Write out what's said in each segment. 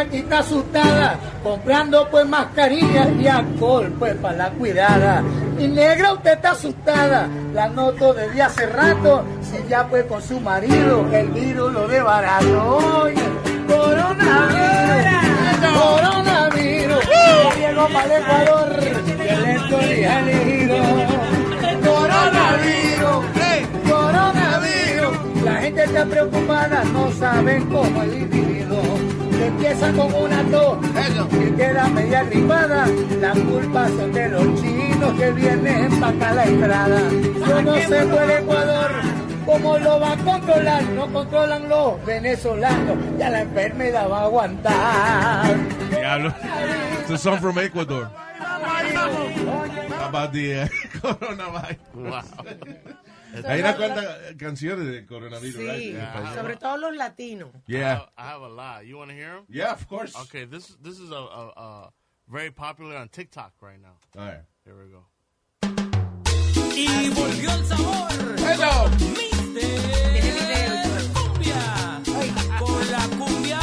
Aquí está asustada, comprando pues mascarillas y alcohol pues para la cuidada. Y negra usted está asustada, la noto desde hace rato, si ya pues con su marido el virus lo de barato. Oye, coronavirus, coronavirus. Llegó para el Ecuador, el estoy elegido. Coronavirus, coronavirus. La gente está preocupada, no saben cómo individuo que empieza con una tos y queda media gripada. La culpa son de los chinos que vienen para la entrada. Yo no sé por el Ecuador cómo lo va a controlar. No controlan los venezolanos, ya la enfermedad va a aguantar. Diablo. It's a song from Ecuador. About the uh, coronavirus. Wow. Hay una cuantas canciones de coronavirus, Sí, right? Sobre todo los latinos. Yeah. I have a lot. You want to hear them? Yeah, of course. Okay, this this is a, a, a very popular on TikTok right now. All right. Here we go. Y volvió el sabor. Hello. Tiene video y todo. Cumbia. Con la cumbia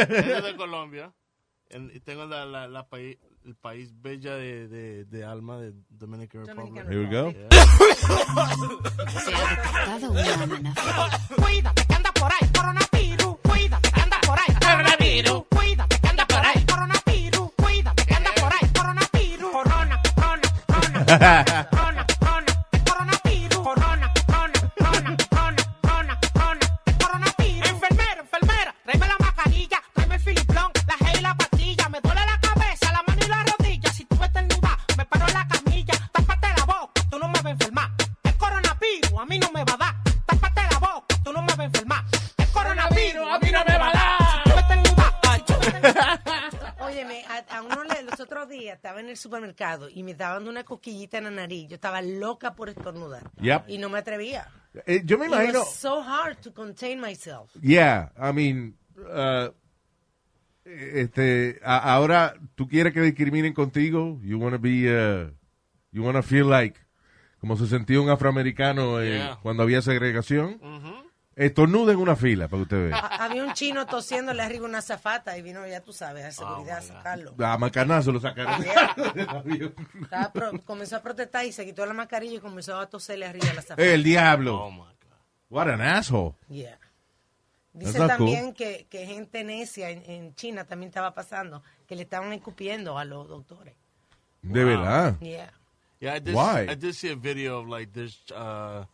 es de Colombia. En- y tengo la, la, la país, el país bella de, de, de alma de Dominican Republic. Here we go. Cuídate que anda por ahí, coronavirus. Cuídate que anda por ahí, coronavirus. Cuídate que anda por ahí, coronavirus. Cuídate que anda por ahí, coronavirus. Corona, corona, corona, corona, corona, el supermercado y me estaba dando una cosquillita en la nariz. Yo estaba loca por estornudar. Yep. Y no me atrevía. Eh, yo me It imagino. was so hard to contain myself. Yeah, I mean, uh, este, a- ahora tú quieres que discriminen contigo. You want to be, uh, you want to feel like, como se sentía un afroamericano eh, Yeah. cuando había segregación. Estornuda en una fila para que usted vea. Ha- Había un chino tosiéndole arriba una zafata y vino, ya tú sabes, a seguridad a my God. sacarlo. A macanazo lo sacaron comenzó a protestar y se quitó la mascarilla y comenzó a toserle arriba a la zafata. El diablo. Oh my God. What an asshole. Yeah. Dice también que, que gente necia en, en China también estaba pasando, que le estaban escupiendo a los doctores. De verdad. Yeah. Yeah, I did. Why? I did see a video of like this, uh,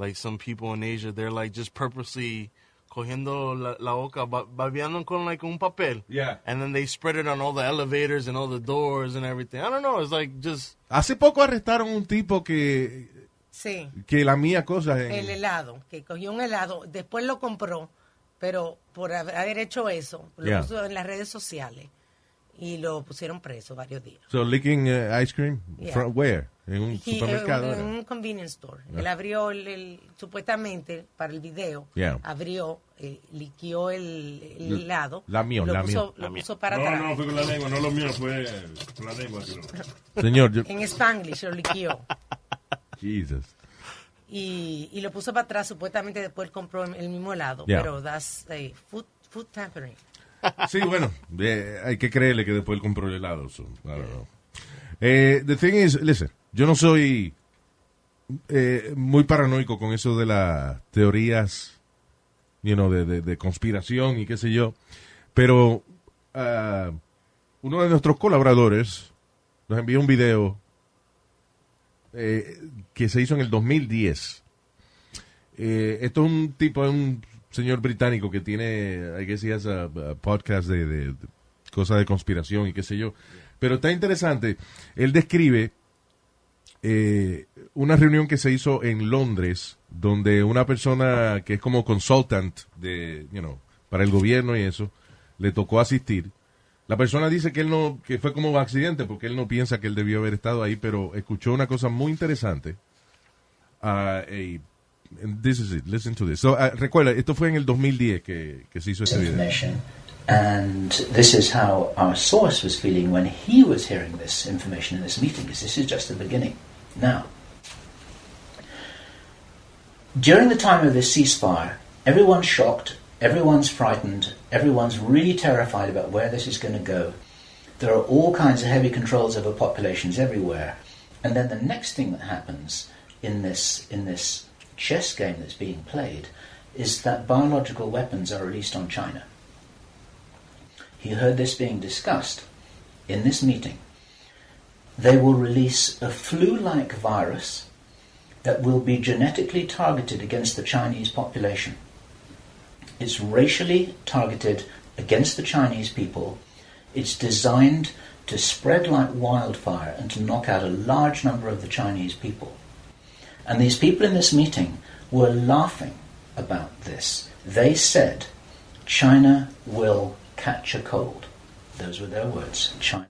like some people in Asia. They're like just purposely cogiendo la, la boca, ba- babeando con like un papel. Yeah. And then they spread it on all the elevators and all the doors and everything. I don't know. It's like just Hace poco arrestaron un tipo que, Sí. que la mía cosas en... El helado, que cogió un helado, después lo compró, pero por haber haber hecho eso, lo Yeah. puso en las redes sociales. Y lo pusieron preso varios días. So, licking uh, ice cream? Yeah. From where? En un supermercado. eh, era? en un convenience store. Ah. Él abrió, el, el- supuestamente, para el video, Yeah. abrió, eh, liquió el, el helado. lamió, lo lamió. puso, lo puso para atrás. fue con la lengua, no lo mío, fue con la lengua. Señor, yo- En Spanglish lo liquió. Jesus. y, y lo puso para atrás. Supuestamente después él compró el mismo helado. Yeah. Pero that's eh, food, food tampering. Sí, bueno, eh, hay que creerle que después él compró el helado. Eh, the thing is, listen, yo no soy eh, muy paranoico con eso de las teorías, you know, de, de- conspiración y qué sé yo, pero ah, uno de nuestros colaboradores nos envió un video eh, que se hizo en el 2010. Eh, esto es un tipo, es un señor británico que tiene, has a, a podcast de, de- de cosas de conspiración y qué sé yo. Pero está interesante. Él describe eh, una reunión que se hizo en Londres, donde una persona que es como consultant de, you know, para el gobierno y eso, le tocó asistir. La persona dice que él no, que fue como accidente, porque él no piensa que él debió haber estado ahí, pero escuchó una cosa muy interesante. Ah, and this is it. Listen to this. So, ah, recuerda, esto fue en el 2010 que, que se hizo este video. And this is how our source was feeling when he was hearing this information in this meeting, because this is just the beginning. Now, during the time of this ceasefire, everyone's shocked, everyone's frightened, everyone's really terrified about where this is going to go. There are all kinds of heavy controls over populations everywhere. And then the next thing that happens in this, in this chess game that's being played is that biological weapons are released on China. He heard this being discussed in this meeting. They will release a flu like virus that will be genetically targeted against the Chinese population. It's racially targeted against the Chinese people. It's designed to spread like wildfire and to knock out a large number of the Chinese people. And these people in this meeting were laughing about this. They said, China will catch a cold. Those were their words. China.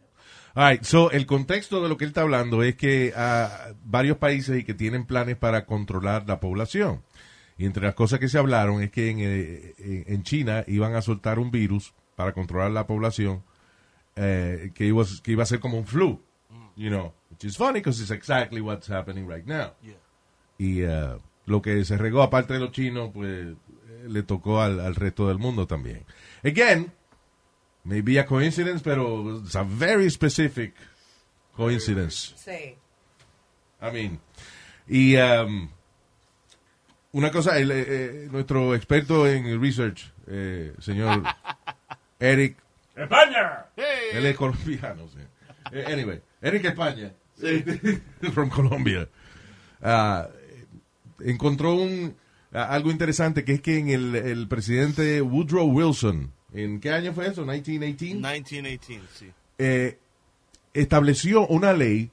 All right, so el contexto de lo que él está hablando es que ah, varios países y que tienen planes para controlar la población. Y entre las cosas que se hablaron es que en, eh, en- en China iban a soltar un virus para controlar la población eh, que, iba, que iba a ser como un flu. You know, which is funny because it's exactly what's happening right now. Y eh, lo que se regó aparte de los chinos, pues eh, le tocó al, al resto del mundo también. Again, maybe a coincidence, pero it's a very specific coincidence. Sí. I mean, y um, una cosa, el, eh, nuestro experto en research, eh, señor Eric, ¡España! él es colombiano, sí. Anyway, Eric España, from Colombia, ah, encontró un algo interesante que es que en el, el presidente Woodrow Wilson, ¿en qué año fue eso? 1918. 1918, sí. eh, estableció una ley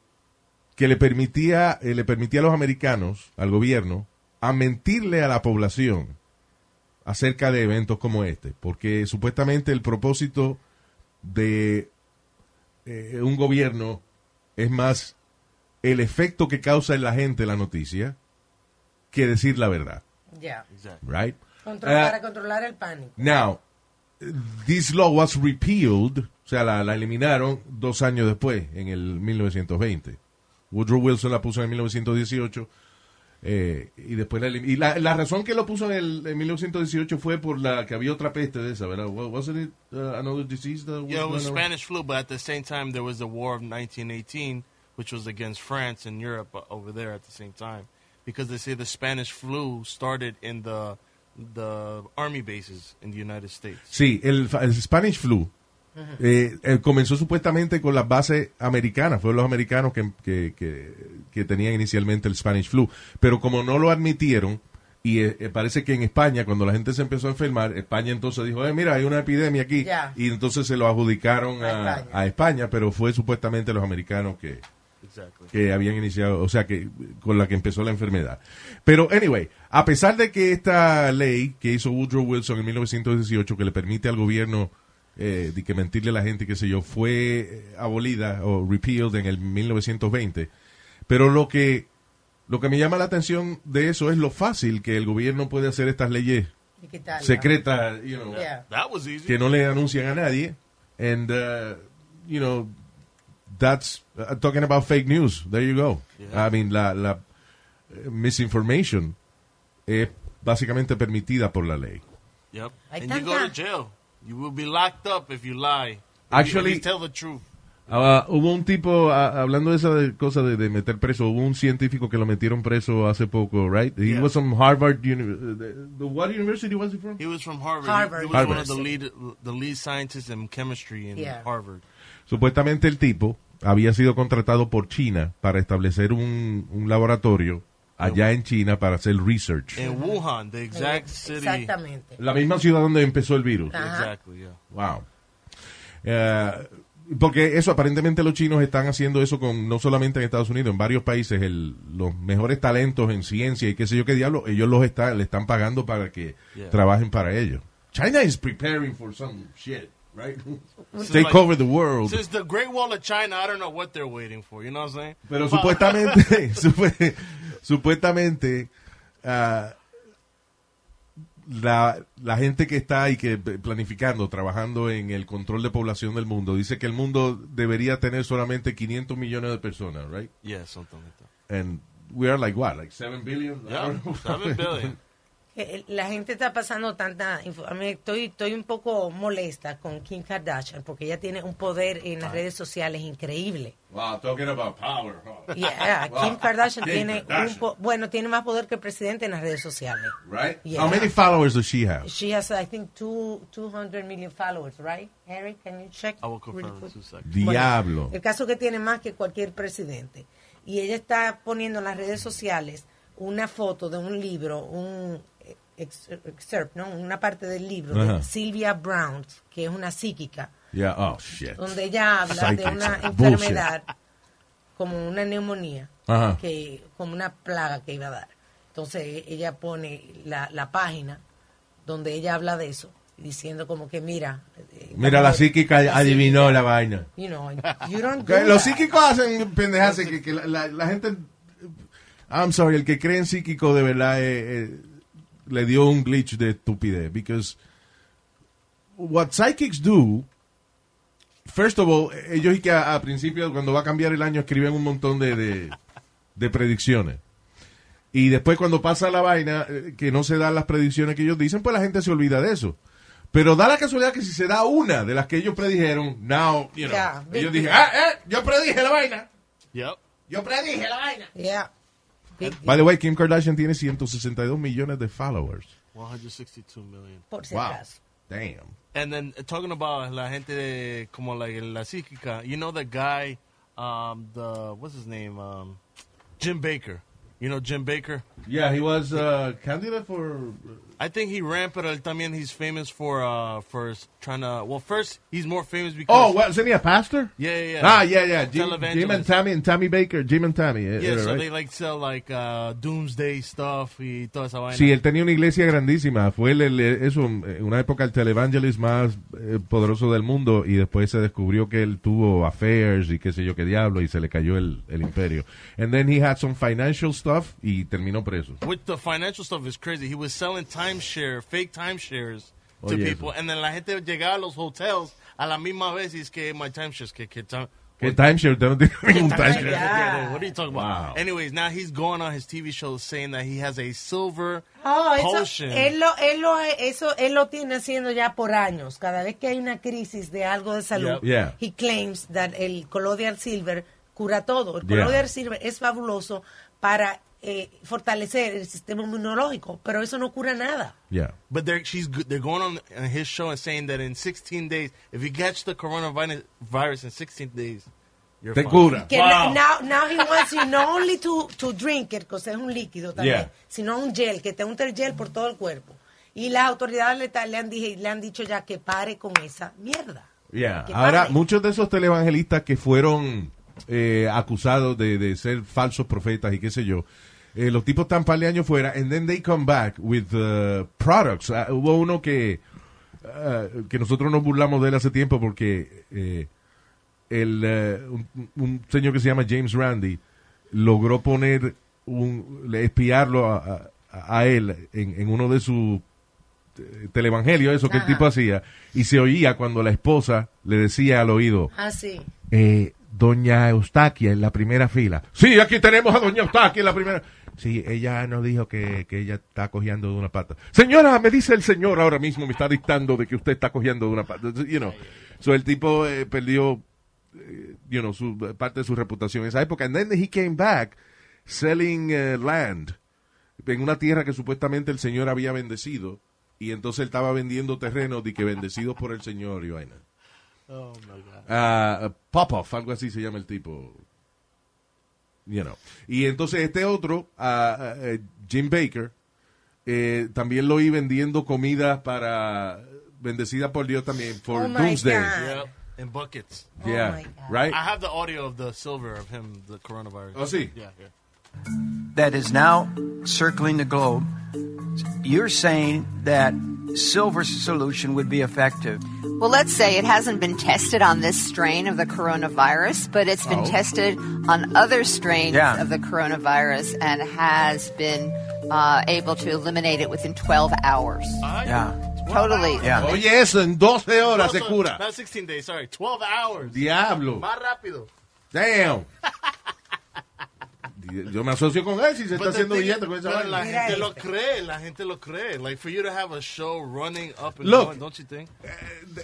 que le permitía, eh, le permitía a los americanos, al gobierno, a mentirle a la población acerca de eventos como este, porque supuestamente el propósito de eh, un gobierno es más el efecto que causa en la gente la noticia que decir la verdad, Ya. right? Contro- Ah, para controlar el pánico. Now, this law was repealed, o sea, la, la eliminaron dos años después, en el 1920. Woodrow Wilson la puso en 1918 eh, y después la y la, la razón que lo puso en, el, en 1918 fue por la que había otra peste de esa, ¿verdad? Wa- Wasn't it uh, another disease that was Yeah, it was? Spanish flu, but at the same time, there was the War of 1918, which was against France and Europe uh, over there at the same time, because they say the Spanish flu started in the the army bases in the United States. Sí, el, fa- el Spanish flu eh, eh, comenzó supuestamente con las bases americanas, fueron los americanos que, que, que- que tenían inicialmente el Spanish flu, pero como no lo admitieron, y eh, eh, parece que en España, cuando la gente se empezó a enfermar, España entonces dijo, eh, mira, hay una epidemia aquí, y entonces se lo adjudicaron A a, España. a España, pero fue supuestamente los americanos que, Exactly. que habían iniciado, o sea, que con la que empezó la enfermedad. Pero, anyway, a pesar de que esta ley que hizo Woodrow Wilson en 1918, que le permite al gobierno eh, de que mentirle a la gente, qué sé yo, fue eh, abolida o repealed en el 1920. Pero lo que, lo que me llama la atención de eso es lo fácil que el gobierno puede hacer estas leyes secretas, you know, Yeah. That was easy. que no le anuncian a nadie. And, uh, you know, that's uh, talking about fake news. There you go. I mean, la, la eh, misinformation es básicamente permitida por la ley. Yep. Hay and you go to jail. You will be locked up if you lie. If you- Actually- if you tell the truth. Ah, hubo un tipo, ah, hablando de esa de- cosa de, de meter preso, hubo un científico que lo metieron preso hace poco, right? He Yeah. was from Harvard, uni- uh, the, the- what university was he from? He was from Harvard. Harvard. He, he was one Harvard. of the lead, the lead scientists in chemistry in Yeah. Harvard. Supuestamente el tipo había sido contratado por China para establecer un, un laboratorio allá en China para hacer research. In Wuhan, the exact city. Exactamente. La misma ciudad donde empezó el virus. Exactly, yeah. Wow. Eh, porque eso, aparentemente los chinos están haciendo eso con no solamente en Estados Unidos, en varios países, el, los mejores talentos en ciencia y qué sé yo qué diablo, ellos los están, le están pagando para que Yeah. trabajen para ellos. China is preparing for some shit, right? Since Take like- over the world. Since the Great Wall of China, I don't know what they're waiting for. You know what I'm saying? Pero But- supuestamente, supu- supuestamente, ah, la, la gente que está ahí que planificando, trabajando en el control de población del mundo, dice que el mundo debería tener solamente 500 millones de personas, right? Yeah, something like that. And we are like what, like 7 billion? I Yeah, don't know. seven billion. Eh, La gente está pasando tanta info- a mí estoy estoy un poco molesta con Kim Kardashian porque ella tiene un poder en las redes sociales increíble. Wow, talking about power. huh? Yeah, Wow. Kim Kardashian Kim tiene Kardashian. un po- bueno, tiene más poder que el presidente en las redes sociales. Right? Yeah. How many followers does she have? She has I think two 200 million followers, right? Harry, can you check? I will confirm really in quick? two seconds. Diablo. El caso que tiene más que cualquier presidente. Y ella está poniendo en las redes sociales una foto de un libro, un excerpt, ¿no? Una parte del libro de Sylvia Brown, que es una psíquica, Yeah, oh shit. donde ella habla de una enfermedad como una neumonía, que como una plaga que iba a dar. Entonces ella pone la, la página donde ella habla de eso, diciendo como que mira, eh, Mira, la psíquica la adivinó psíquica, la vaina. You know, you don't Que do los psíquicos hacen pendejas que, que la, la- la gente I'm sorry el que cree en psíquico de verdad eh, eh, le dio un glitch de estupidez because what psychics do first of all ellos y que a, a principio cuando va a cambiar el año escriben un montón de, de, de predicciones. Y después cuando pasa la vaina eh, que no se dan las predicciones que ellos dicen pues la gente se olvida de eso. Pero da la casualidad que si se da una de las que ellos predijeron now you know, Yeah, ellos dicen ah eh yo predije la vaina. Yep. yo predije la vaina Yeah. By the way Kim Kardashian tiene 162 millones de followers 162 million. Por si wow acaso. damn And then uh, talking about la gente de como like la psíquica, you know the guy, um, the what's his name, um, Jim Baker. You know Jim Baker. yeah he was uh, candidate for I think he ran, pero él también he's famous for uh for trying to. Well, first he's more famous because. oh what, wasn't he a pastor Yeah, yeah, yeah. ah yeah yeah Jim. Jim and Tammy and Tammy Baker Jim and Tammy eh, Yeah, era, so right? they like sell like uh, doomsday stuff y toda esa vaina. Sí, él tenía una iglesia grandísima. Fue el, el- eso, en una época el televangelist más eh, poderoso del mundo y después se descubrió que él tuvo affairs y qué sé yo qué diablo y se le cayó el, el imperio. And then he had some financial stuff y terminó preso. With the financial stuff is crazy. He was selling timeshare, fake timeshares to Oye, people, and then la gente llegaba a los hotels a la misma vez y es que my timeshares que que time. ¿Qué timeshare? Usted no tiene ningún Timeshare. timeshare. Yeah. What are you talking about? Wow. Anyways, now he's going on his TV show saying that he has a silver Oh, eso, potion. él lo, él lo, eso, él lo tiene haciendo ya por años. Cada vez que hay una crisis de algo de salud, Yep. Yeah. he claims that el colloidal silver cura todo. El Yeah. colloidal silver es fabuloso para eh, fortalecer el sistema inmunológico, pero eso no cura nada. Yeah. But they're she's they're going on on his show and saying that in 16 days, if you catch the coronavirus virus in 16 days, you're Te fine. cura. Que Wow. now, now he wants you not only to, to drink it, que es un líquido también, Yeah. sino un gel, que te unta el gel por todo el cuerpo. Y las autoridades le, le, han, dije, le han dicho ya que pare con esa mierda. Yeah. Ahora, muchos de esos televangelistas que fueron eh, acusados de, de ser falsos profetas y qué sé yo, eh, los tipos están par de años fuera, and then they come back with uh, products. Ah, hubo uno que ah, que nosotros nos burlamos de él hace tiempo porque eh, el, un, un señor que se llama James Randi logró poner un, espiarlo a, a- a él en, en uno de sus televangelios, eso que el tipo hacía, y se oía cuando la esposa le decía al oído, Ah, sí. eh, doña Eustaquia en la primera fila. Sí, aquí tenemos a doña Eustaquia en la primera. Sí, ella nos dijo que, que ella está cojeando de una pata. Señora, me dice el señor ahora mismo, me está dictando de que usted está cojeando de una pata. You know. So el tipo eh, perdió, eh, you know, su, parte de su reputación en esa época. And then he came back selling eh, land en una tierra que supuestamente el señor había bendecido. Y entonces él estaba vendiendo terrenos de que bendecidos por el señor y vaina. Oh my god. Ah, Popoff, algo así se llama el tipo. You know. Y entonces este otro, ah, eh, Jim Baker, eh, también lo oí vendiendo comida para bendecida por Dios también, for Oh my Doomsday. God. Yep. In buckets. Yeah, my God. right? I have the audio of the silver of him, the coronavirus. Oh, sí. Yeah, yeah. that is now circling the globe. You're saying that silver solution would be effective. Well, let's say it hasn't been tested on this strain of the coronavirus, but it's been Oh. tested on other strains Yeah. of the coronavirus and has been uh, able to eliminate it within 12 hours. Yeah. Totally. Yeah. Oye, eso en 12 horas se cura. Not 16 days, sorry. 12 hours. Diablo. Más rápido. Damn. Yo me asocio con él si se está haciendo billete con esa pero la vaina. gente lo cree, la gente lo cree. Like for you to have a show running up and Look. going, don't you think?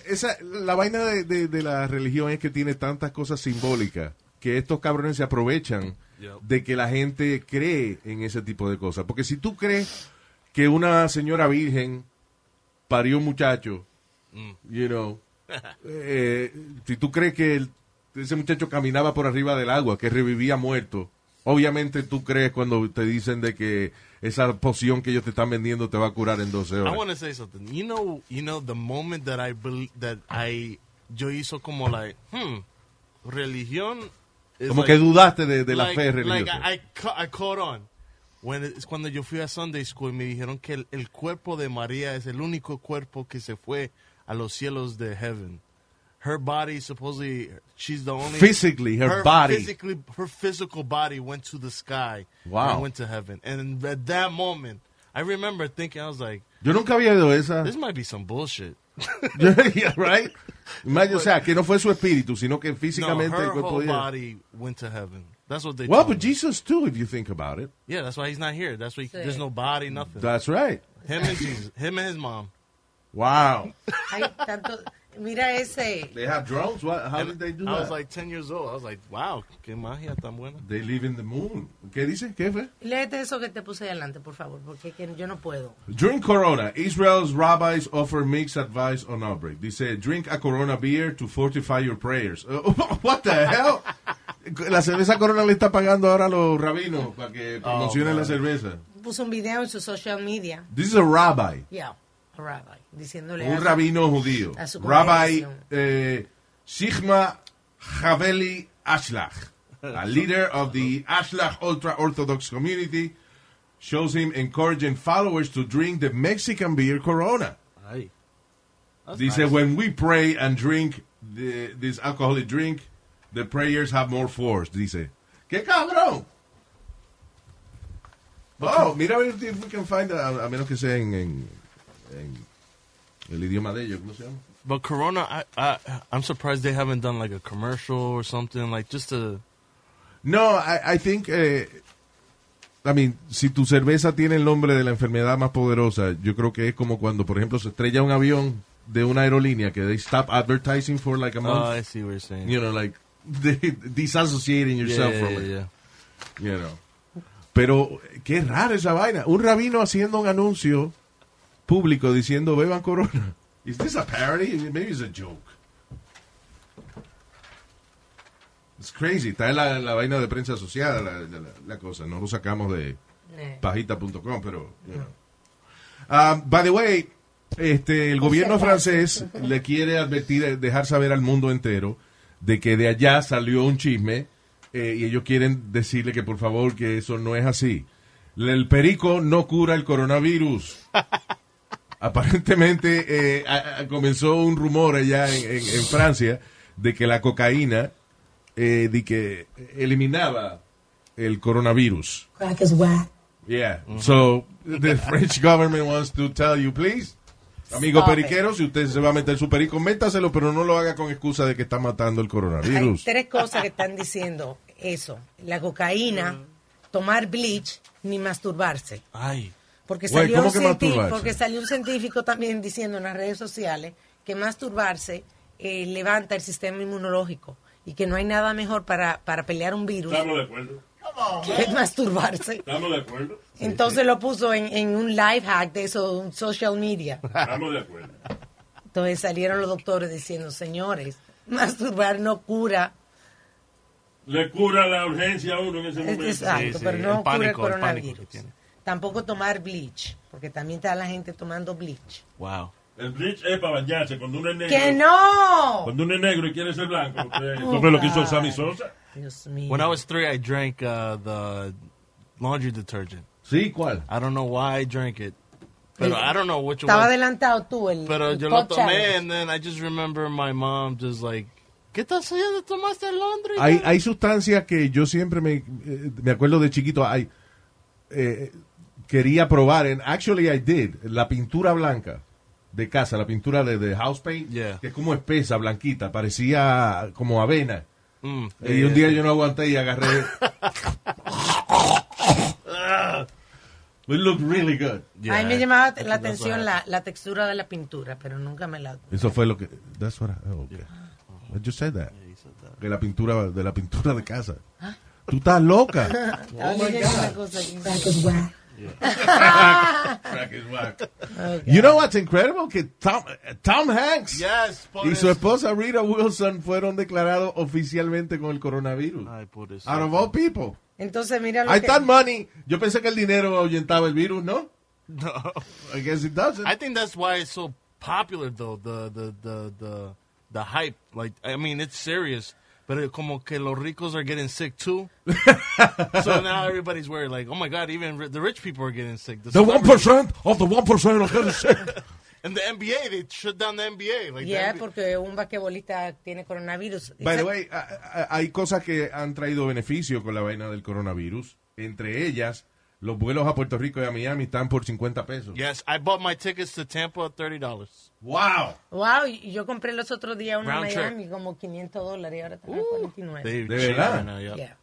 esa, la vaina de, de- de la religión es que tiene tantas cosas simbólicas que estos cabrones se aprovechan Yep. de que la gente cree en ese tipo de cosas. Porque si tú crees que una señora virgen parió un muchacho, Mm. you know, eh, si tú crees que el- ese muchacho caminaba por arriba del agua, que revivía muerto, obviamente tú crees cuando te dicen de que esa poción que ellos te están vendiendo te va a curar en 12 I horas. want to say something. You know, you know the moment that I that I yo hizo como like, hmm, religión Como like- que dudaste de, de la like- fe like religiosa. I, I, ca- I caught on. When es cuando yo fui a Sunday School y me dijeron que el, el cuerpo de María es el único cuerpo que se fue a los cielos de heaven. Her body supposedly she's the only Physically, her body. physically her physical body went to the sky Wow. and went to heaven. And at that moment, I remember thinking I was like, Yo nunca había oído esa. this might be some bullshit. yeah, right? Imagine, o sea, que no fue su espíritu, sino que físicamente no, físicamente her el whole body went to heaven. That's what they. Well, told but me. Jesus too, if you think about it. Yeah, that's why he's not here. That's why he, there's no body, nothing. That's right. him and Jesus, him and his mom. Wow. Mira ese. They have drones? What, how And did they do I that? was like 10 years old. I was like, wow, qué magia tan buena. They live in the moon. ¿Qué dice? ¿Qué fue? Léete eso que te puse adelante, por favor, porque yo no puedo. During Corona, Israel's rabbis offer mixed advice on outbreak. Dice, drink a Corona beer to fortify your prayers. Uh, what the hell? La cerveza Corona le está pagando ahora a los rabinos para que promocionen la cerveza. Puso un video en su social media. This is a rabbi. Yeah, rabbi. Diciéndole Un a- rabino judío. a su Rabbi eh, Sigma Haveli Ashlach, a leader of the Ashlach ultra Orthodox community, shows him encouraging followers to drink the Mexican beer Corona. Ay. Dice, nice. when we pray and drink the, this alcoholic drink, the prayers have more force. Dice, ¡qué cabrón! Oh, mira a ver if we can find, a, a menos que sea en, en- en el idioma de ellos, ¿cómo se llama? But Corona, I, I, I'm surprised they haven't done like a commercial or something, like just to. No, I, I think, eh, I mean, si tu cerveza tiene el nombre de la enfermedad más poderosa, yo creo que es como cuando, por ejemplo, se estrella un avión de una aerolínea que they stop advertising for like a Oh, month. I see what you're saying. you know, like disassociating yourself yeah, from yeah, it. yeah. You know. Pero qué raro esa vaina. Un rabino haciendo un anuncio público diciendo beban corona. Is this a parody? Maybe it's a joke. It's crazy. Está en la, la vaina de prensa asociada la, la- la cosa. No lo sacamos de Eh. pajita.com, pero. you know. Um, by the way, este, el gobierno francés le quiere advertir, dejar saber al mundo entero de que de allá salió un chisme eh, y ellos quieren decirle que por favor que eso no es así. El perico no cura el coronavirus. aparentemente eh, a- a- comenzó un rumor allá en, en- en Francia de que la cocaína eh, de que eliminaba el coronavirus. Crack is whack. Yeah. So the French government wants to tell you, please. Amigo Stop periquero, si usted se va a meter su perico, métaselo, pero no lo haga con excusa de que está matando el Hay coronavirus. tres cosas que están diciendo eso. La cocaína, tomar bleach, ni masturbarse. Ay. Porque salió, ¿cómo un porque salió un científico también diciendo en las redes sociales que masturbarse eh, levanta el sistema inmunológico y que no hay nada mejor para, para pelear un virus Estamos de acuerdo. que masturbarse. Estamos de acuerdo. Entonces lo puso en, en un live hack de eso, un social media. Estamos de acuerdo. Entonces salieron los doctores diciendo, señores, masturbar no cura. Le cura la urgencia a uno en ese momento. Exacto, pero no el cura el pánico, el pánico coronavirus. que tiene. Tampoco tomar bleach, porque también está la gente tomando bleach. Wow. El bleach es para bañarse cuando uno es negro. ¡Que no! Cuando uno es negro y quiere ser blanco. Usted, Oh, ¿Eso fue lo que hizo. Sammy Sosa? Dios mío. When I was three, I drank uh, the laundry detergent. Sí, ¿cuál? I don't know why I drank it. Pero I don't know which Estaba one. adelantado tú el Pero el yo lo tomé challenge. and then I just remember my mom just like, ¿qué estás haciendo? ¿Tomaste el laundry? Hay, hay sustancias que yo siempre me, eh, me acuerdo de chiquito, hay, eh, quería probar, and actually I did, la pintura blanca de casa, la pintura de, de house paint, Yeah. que es como espesa, blanquita, parecía como avena. Mm, y yeah, un día yeah. yo no aguanté y agarré. It looked really good. A mí me llamaba la atención la, la textura de la pintura, pero nunca me la... Eso fue lo que. That's what I, oh, okay. I just said that. De la pintura, de la pintura de casa. Tú estás loca. Estaba leyendo una Crack is whack. You know what's incredible? Que Tom, Tom Hanks Yes, y su esposa Rita Wilson fueron declarados oficialmente con el coronavirus. Ay, por eso. Out of all people. Entonces mira lo I que... thought money. Yo pensé que el dinero ahuyentaba el virus, ¿no? No. I guess it doesn't. I think that's why it's so popular, though. The the the the the hype. Like, I mean, it's serious, but it, como que los ricos are getting sick too. so now everybody's worried. Like, oh my god, even ri- the rich people are getting sick. The one celebrities- percent of the one percent are getting sick. And the NBA, they shut down the NBA. Like, the Yeah, NBA porque un basquetbolista tiene coronavirus. By the way, a- a- hay cosas que han traído beneficio con la vaina del coronavirus. Entre ellas, los vuelos a Puerto Rico y a Miami están por 50 pesos. Yes, I bought my tickets to Tampa at thirty dollars. ¡Wow! Wow, yo compré los otros días uno en trip. Miami como 500 dólares y ahora están en 49. They ¿De cheap verdad? now, yeah. Yeah.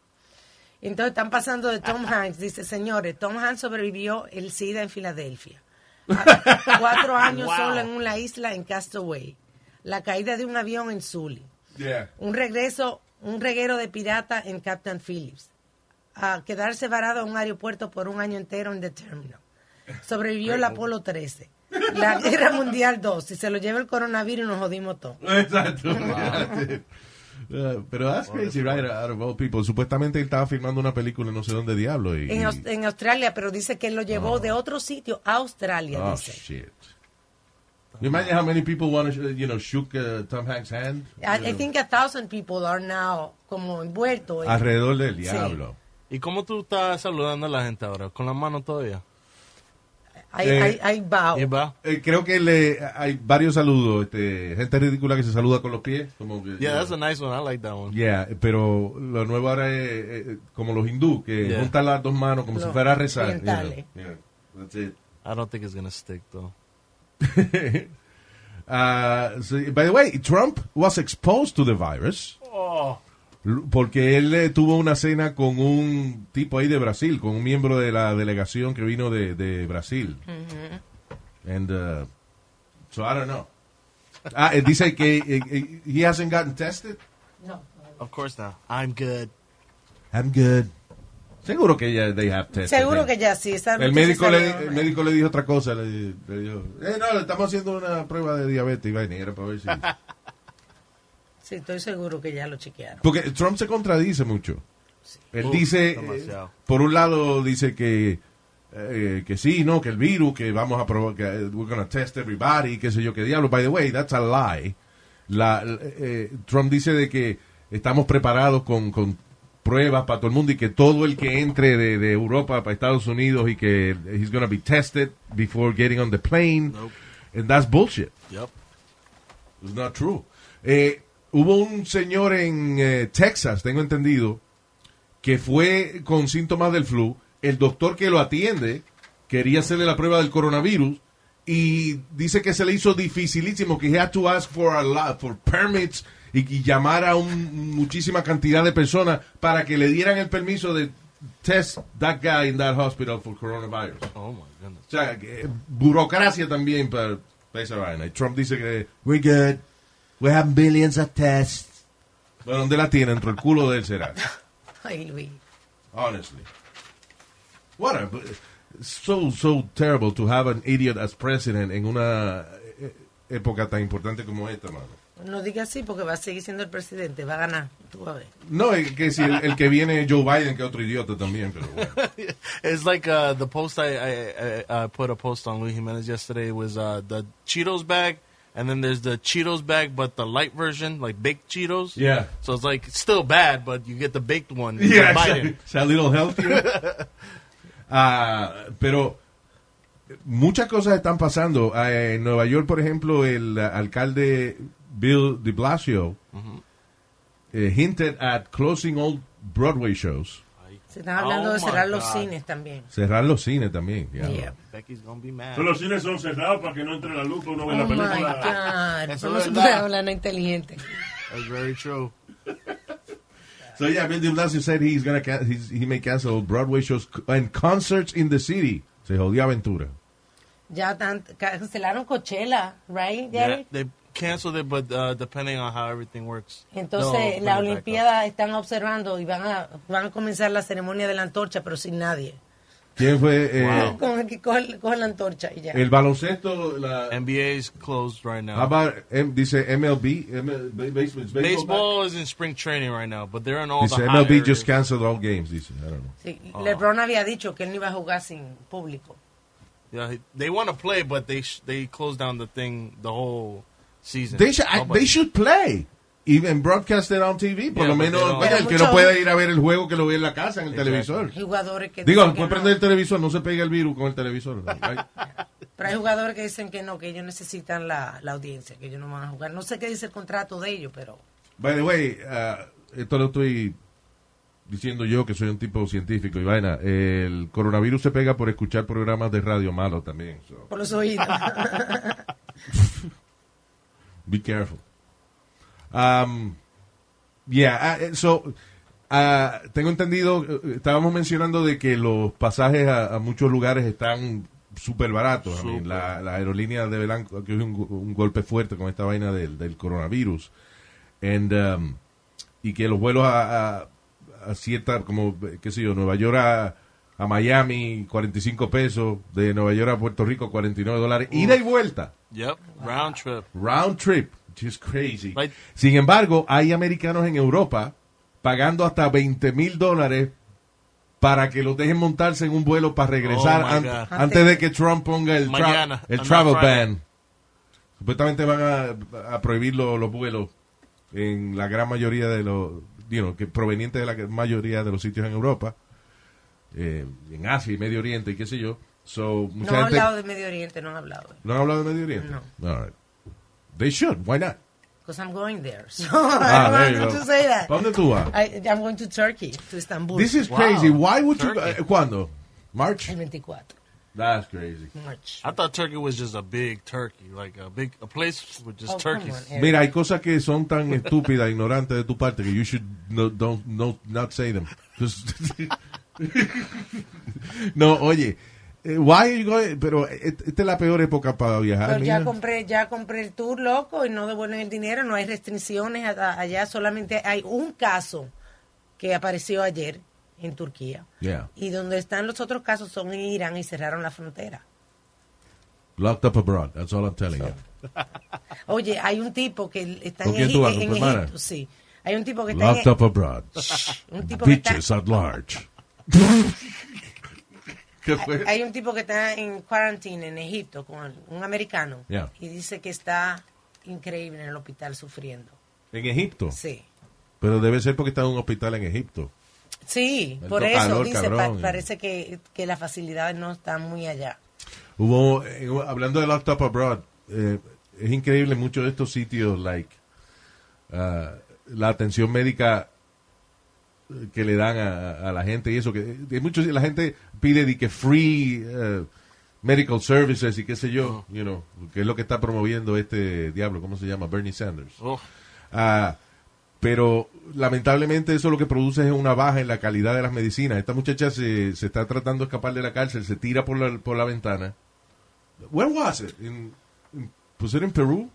Entonces están pasando de Tom Hanks. Dice, señores, Tom Hanks sobrevivió el SIDA en Filadelfia. Cuatro años Wow. solo en una isla en Castaway. La caída de un avión en Sully. Yeah. Un regreso, un reguero de pirata en Captain Phillips. A quedarse varado en un aeropuerto por un año entero en The Terminal. Sobrevivió el Apolo 13. La Guerra Mundial 2. Si se lo lleva el coronavirus, nos jodimos todos. Exacto. Uh, pero that's crazy, right? Out of all people. Supuestamente él estaba filmando una película no sé dónde diablo. Y, En, en Australia, pero dice que él lo llevó de otro sitio a Australia, oh, dice. shit. You imagine how many people want to, you know, shook uh, Tom Hanks' hand? I, I think a thousand people are now como envueltos. en- Alrededor del Sí. ¿Y cómo tú estás saludando a la gente ahora? ¿Con la mano todavía? Hay, Eh. Eh, creo que le, hay varios saludos. Este, gente ridícula que se saluda con los pies. Como que, Yeah, that's a nice one. I like that one. Yeah, pero lo nuevo ahora es eh, como los hindú, que Yeah. juntan las dos manos como Los si fuera a rezar. you know. orientales. Yeah, that's it. I don't think it's gonna stick though. Uh, so, by the way, Trump was exposed to the virus l- porque él eh, tuvo una cena con un tipo ahí de Brasil, con un miembro de la delegación que vino de, de Brasil. And uh, so I don't know. Ah, eh, dice que eh, eh, he hasn't gotten tested. No. Of course not. I'm good. I'm good. Seguro que ya they have tested. Seguro que ya sí. El médico, le, el médico le dijo otra cosa. Le, le dijo, eh, no, le estamos haciendo una prueba de diabetes y vaina, y era para ver si... Sí, estoy seguro que ya lo chequearon. Porque Trump se contradice mucho. Él Uf, dice, demasiado. eh, por un lado dice que eh, que sí, no, que el virus, que vamos a probar, que eh, we're gonna test everybody, qué sé yo, qué diablo. By the way, that's a lie. La, eh, Trump dice de que estamos preparados con, con pruebas para todo el mundo y que todo el que entre de, de Europa para Estados Unidos y que he's gonna be tested before getting on the plane. And that's bullshit. Yep. It's not true. Eh, hubo un señor en eh, Texas, tengo entendido, que fue con síntomas del flu. El doctor que lo atiende quería hacerle la prueba del coronavirus y dice que se le hizo dificilísimo, que he had to ask for a lot, for permits y, y llamar a un- muchísima cantidad de personas para que le dieran el permiso de test that guy in that hospital for coronavirus. Oh my goodness. O sea, que, eh, burocracia también para, para esa vaina. Y Trump dice que we're good, we have billions of tests. Bueno, ¿dónde la tiene? Dentro del culo de él será. Ay, Luis. Honestly. What a, so, so terrible to have an idiot as president en una eh, época tan importante como esta, mano. No diga así porque va a seguir siendo el presidente, va a ganar. Tú a ver. No, es que si el, el que viene es Joe Biden, que otro idiota también, pero bueno. It's like uh, the post I, I, I, I put a post on Luis Jimenez yesterday was uh, the Cheetos bag, and then there's the Cheetos bag, but the light version, like baked Cheetos. Yeah. So it's like it's still bad, but you get the baked one. Yeah, it's a, little healthier. Ah, pero muchas cosas están pasando. Ah, en Nueva York, por ejemplo, el ah, alcalde Bill de Blasio eh, hinted at closing all Broadway shows. Se están hablando Oh, de cerrar los cines también. Cerrar los cines también. Yeah. Becky's gonna be mad. Pero los cines son cerrados para que no entre la luz, para uno ver Oh la película. Eso No se puede hablar no inteligente. That's very true. So yeah, Bill de Blasio said he's gonna he's, he may cancel Broadway shows and concerts in the city. Se jodió aventura. Ya tan, cancelaron Coachella, right, Yeah, they canceled it, but uh, depending on how everything works. Entonces, la. Olimpiada están observando y van a, van a comenzar la ceremonia de la antorcha, pero sin nadie. ¿Quién fue? eh, Wow. Con el que coge, coge la antorcha y ya. El baloncesto, la, NBA is closed right now. How about, em, dice MLB, ML, baseball, baseball, Baseball is in spring training right now, but they're in all Dice the MLB just areas. canceled all games, dice. I don't know. Sí, Oh. LeBron había dicho que él no iba a jugar sin público. Yeah, he- they want to play, but they they closed down the thing the whole season. They, should, I- Nobody- they should play. Even broadcast it on TV. Por Yeah, lo but menos, vaya, el que no pueda ir a ver el juego, que lo vea en la casa, en el Exactly. televisor. Jugadores que Digo, puede no. prender el televisor, no se pega el virus con el televisor. Ay, Pero hay jugadores que dicen que no, que ellos necesitan la, la audiencia, que ellos no van a jugar. No sé qué dice el contrato de ellos, pero By the way, uh, esto lo estoy diciendo yo, que soy un tipo científico y vaina. El coronavirus se pega por escuchar programas de radio malos también. so. por los oídos. Be careful. Um, yeah, uh, so, uh, tengo entendido, uh, estábamos mencionando de que los pasajes a, a muchos lugares están súper baratos. I mean, Súper. la, la aerolínea de Belanco que es un, un golpe fuerte con esta vaina del, del coronavirus. And, um, y que los vuelos a, a, a cierta, como, qué sé yo, Nueva York a, a Miami, 45 pesos, de Nueva York a Puerto Rico, 49 dólares, ida y vuelta Yep, round trip. round trip, which is crazy. Sin embargo, hay americanos en Europa pagando hasta 20 mil dólares para que los dejen montarse en un vuelo para regresar Oh, my an- God. antes de que Trump ponga el, tra- Mañana, el travel ban. Supuestamente van a, a prohibir lo- los vuelos en la gran mayoría de los, you know, que provenientes de la mayoría de los sitios en Europa, eh, en Asia y Medio Oriente y qué sé yo. So, No mucha han gente- hablado de Medio Oriente, no han hablado. ¿No han hablado de Medio Oriente? No. All right. They should. Why not? Because I'm going there. So Ah, I there you wanted go. to say that. ¿Pa' dónde tú vas? I, I'm going to Turkey, to Istanbul. This is Wow. crazy. Why would you? Turkey. eh, ¿Cuándo? March? El 24. That's crazy. March. I thought Turkey was just a big turkey, like a big a place with just Oh, come turkeys. on, Eric. Mira, hay cosas que son tan estúpidas, ignorantes de tu parte que you should no, don't, no, not say them. Just- no, oye, why are you going? Pero eh, esta es la peor época para viajar. Pero ya mija. compré, ya compré el tour loco y no devuelven el dinero, no hay restricciones allá, solamente hay un caso que apareció ayer en Turquía. Yeah. Y donde están los otros casos son en Irán y cerraron la frontera. Locked up abroad. That's all I'm telling you. Oye, hay un tipo que está ¿Con en, quién tú vas, Egip- con en? Egipto, sí. Hay un tipo que está Locked en, up abroad. un tipo que está, Bitches at large. ¿Qué fue? hay un tipo que está en quarantine en Egipto con un americano Yeah. y dice que está increíble en el hospital sufriendo. En Egipto. Sí. Pero debe ser porque está en un hospital en Egipto. Sí, El por eso calor, dice, cabrón. pa- parece que, que las facilidades no están muy allá. Hubo, eh, hablando de Up Abroad, eh, es increíble muchos de estos sitios, like, ah, la atención médica que le dan a, a la gente y eso, que de muchos, la gente pide de que free eh, medical services y qué sé yo, you know, que es lo que está promoviendo este diablo, ¿cómo se llama? Bernie Sanders. Oh. Ah, pero lamentablemente eso lo que produce es una baja en la calidad de las medicinas. Esta muchacha se, se está tratando de escapar de la cárcel, se tira por la, por la ventana. Where was it? In, in- was it in Peru?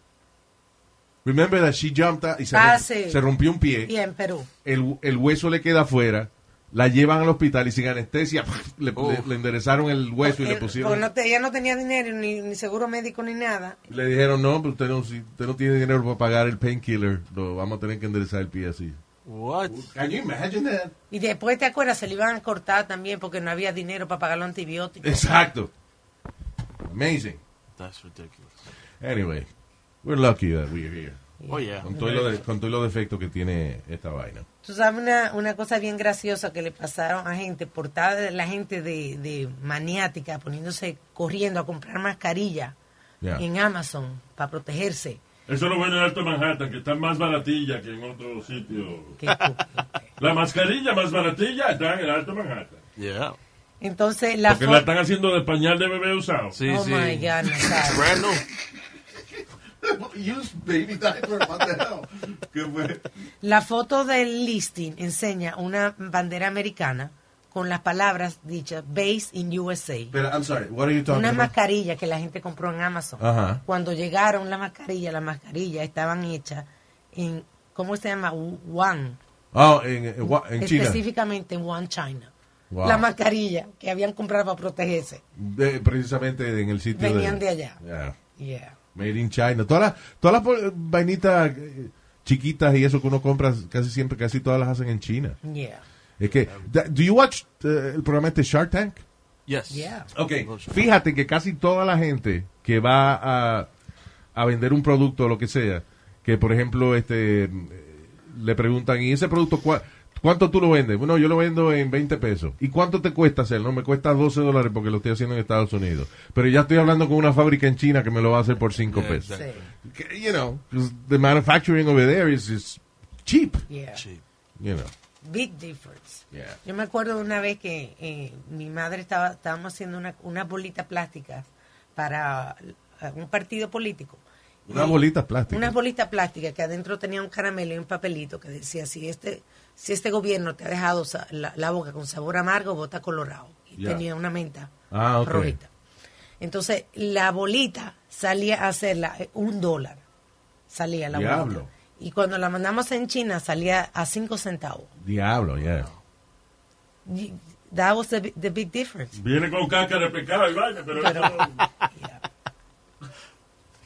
Remember that she jumped out y se, Ah, sí. se rompió un pie. Y en Perú. El, el hueso le queda afuera. La llevan al hospital y sin anestesia le, le- le enderezaron el hueso y le pusieron. porque no te- ella no tenía dinero, ni, ni seguro médico, ni nada. Le dijeron, no, pero usted no, si usted no tiene dinero para pagar el painkiller, lo vamos a tener que enderezar el pie así. What? Can you imagine that? Y después, ¿te acuerdas? Se le iban a cortar también porque no había dinero para pagar los antibióticos. Exacto. Amazing. That's ridiculous. Anyway, we're lucky that we're here. Oh, yeah. Con todos los de- con que tiene esta vaina. Tú sabes una, una cosa bien graciosa que le pasaron a gente, portada de la gente de, de maniática, poniéndose, corriendo a comprar mascarilla Ya. en Amazon para protegerse. Eso es lo bueno en Alto Manhattan, que está más baratilla que en otro sitio. La mascarilla más baratilla está en el Alto Manhattan. Yeah. Entonces, la Porque la están haciendo de pañal de bebé usado. Sí, Oh, my God, Nazario. Use baby diaper, what the hell? ¿Qué fue? La foto del listing enseña una bandera americana con las palabras dichas Based in USA. Pero, I'm sorry, what are you talking Una about? mascarilla que la gente compró en Amazon. Ajá. Cuando llegaron las mascarillas, las mascarillas estaban hechas en, ¿cómo se llama? Wuhan. Oh, en, en, en China. Específicamente en Wuhan, China. Wow. La mascarilla que habían comprado para protegerse. De- precisamente en el sitio Venían de allá. Yeah. Yeah. Made in China. Todas las, todas las vainitas eh, chiquitas y eso que uno compra casi siempre, casi todas las hacen en China. Yeah. Es que, ¿do you watch eh, el programa este Shark Tank? Yes. Yeah. Ok, fíjate que casi toda la gente que va a, a vender un producto o lo que sea, que por ejemplo este le preguntan, ¿y ese producto cua- cuánto tú lo vendes? Bueno, yo lo vendo en 20 pesos. ¿Y cuánto te cuesta hacerlo? No, me cuesta 12 dólares porque lo estoy haciendo en Estados Unidos. Pero ya estoy hablando con una fábrica en China que me lo va a hacer por 5 Yeah, pesos. exactly. You know, 'cause the manufacturing over there is, is cheap. Yeah. You know. Big difference. Yeah. Yo me acuerdo de una vez que eh, mi madre estaba, estábamos haciendo una, unas bolitas plásticas para eh, un partido político. Una bolita plástica. Unas bolitas plásticas que adentro tenía un caramelo y un papelito que decía, si este, si este gobierno te ha dejado la, la boca con sabor amargo, vota colorado. Y tenía una menta Ah, rojita. Entonces, la bolita salía a hacerla eh, un dólar. Salía la Diablo. bolita. Y cuando la mandamos en China, salía a cinco centavos. Diablo, yeah. Y- That was the, the big difference. Viene con caca de pecado y vaina, pero, Pero- eso-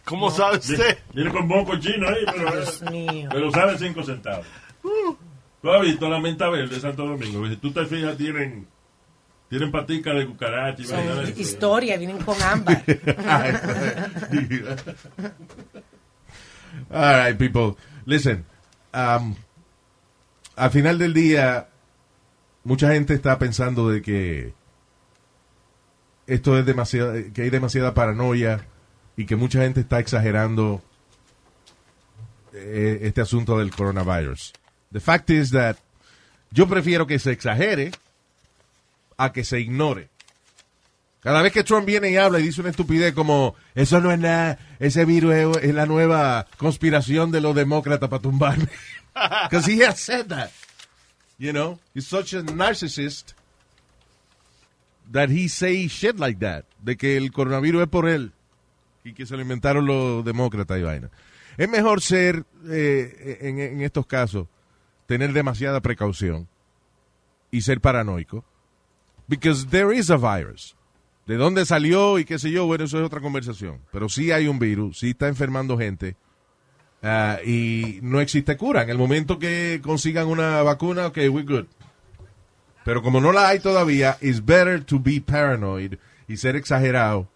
¿Cómo sabe usted? Viene con moco chino ahí, pero, Dios mío. pero sale cinco centavos. ¿Tú has visto la menta verde de Santo Domingo? Si tú te fijas, tienen, tienen patica de cucaracha Son historia, vienen con ámbar. All right, people. Listen, um, al final del día, mucha gente está pensando de que esto es demasiado, que hay demasiada paranoia y que mucha gente está exagerando eh, este asunto del coronavirus. The fact is that yo prefiero que se exagere a que se ignore. Cada vez que Trump viene y habla y dice una estupidez como eso no es nada, ese virus es, la nueva conspiración de los demócratas para tumbarme. Because he has said that. You know, he's such a narcissist that he say shit like that. De que el coronavirus es por él y que se lo inventaron los demócratas y vaina. Es mejor ser, eh, en estos casos, tener demasiada precaución y ser paranoico. Because there is a virus. ¿De dónde salió y qué sé yo? Bueno, eso es otra conversación. Pero sí hay un virus, sí está enfermando gente ah, y no existe cura. En el momento que consigan una vacuna, ok, we're good. Pero como no la hay todavía, it's better to be paranoid y ser exagerado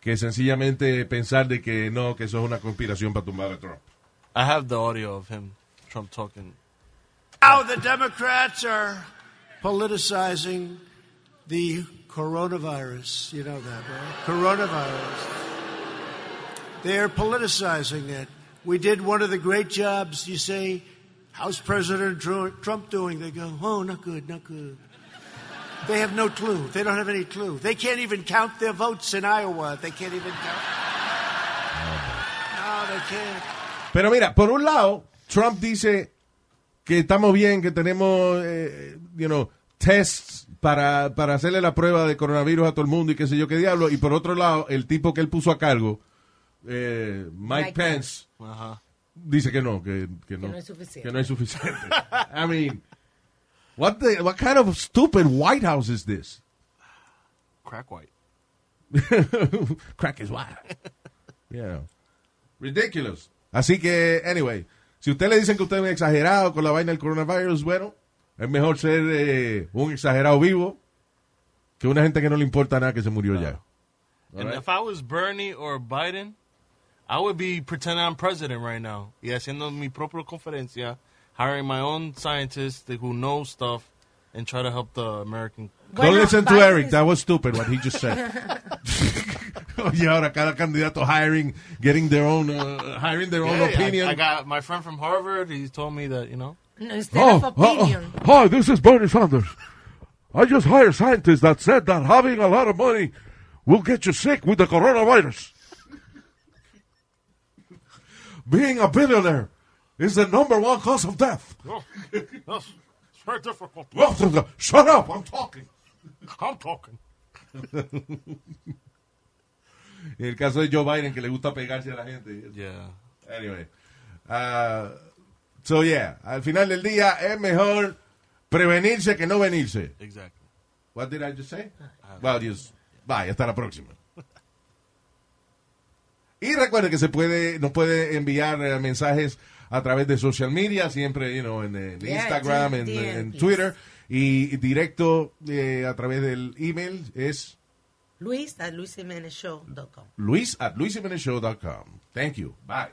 que sencillamente pensar de que no, que eso es una conspiración para tumbar a Trump. I have the audio of him, Trump talking. Now the Democrats are politicizing the coronavirus. You know that, right? Coronavirus. They're politicizing it. We did one of the great jobs. You say, How's President Trump doing? They go, Oh, not good, not good. They have no clue. They don't have any clue. They can't even count their votes in Iowa. They can't even count. No, they can't. Pero mira, por un lado, Trump dice que estamos bien, que tenemos, eh, you know, tests para, para hacerle la prueba de coronavirus a todo el mundo y qué sé yo qué diablo. Y por otro lado, el tipo que él puso a cargo, eh, Mike, Mike Pence, Ajá. dice que no, que, que no, no es suficiente. que no es suficiente. I mean, what, the, what kind of stupid White House is this? Crack white. Crack is white. Yeah. Ridiculous. Así que, anyway, si usted le dicen que usted es un exagerado con la vaina del coronavirus, bueno, es mejor ser eh, un exagerado vivo que una gente que no le importa nada que se murió ya. And if I was Bernie or Biden, I would be pretending I'm president right now. Y haciendo mi propia conferencia, hiring my own scientists who know stuff and try to help the American. Don't listen to Eric, that was stupid what he just said. Oye, ahora cada candidato hiring, getting their own, uh, hiring their own Yeah, I- opinion. I, got my friend from Harvard. He told me that you know. No, instead of opinion. Hi, this is Bernie Sanders. I just hired scientists that said that having a lot of money will get you sick with the coronavirus. Being a billionaire is the number one cause of death. Oh, that's it's very difficult. Shut up, I'm talking. I'm talking. En el caso de Joe Biden, que le gusta pegarse a la gente. Yeah. Anyway. Uh, so, yeah. Al final del día es mejor prevenirse que no venirse. Exactly. What did I just say? Well, just, bye. Hasta la próxima. Y recuerde que se puede, nos puede enviar eh, mensajes a través de social media, siempre, you know, en, en Yeah, Instagram, en. Twitter, y directo eh, a través del email es Luis at luisjimenezshow.com. luis at luisimenezshow.com. Thank you. Bye.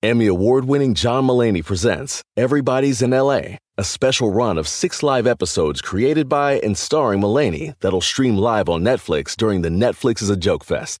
Emmy award winning John Mullaney presents Everybody's in LA, a special run of six live episodes created by and starring Mullaney that'll stream live on Netflix during the Netflix is a Joke Fest.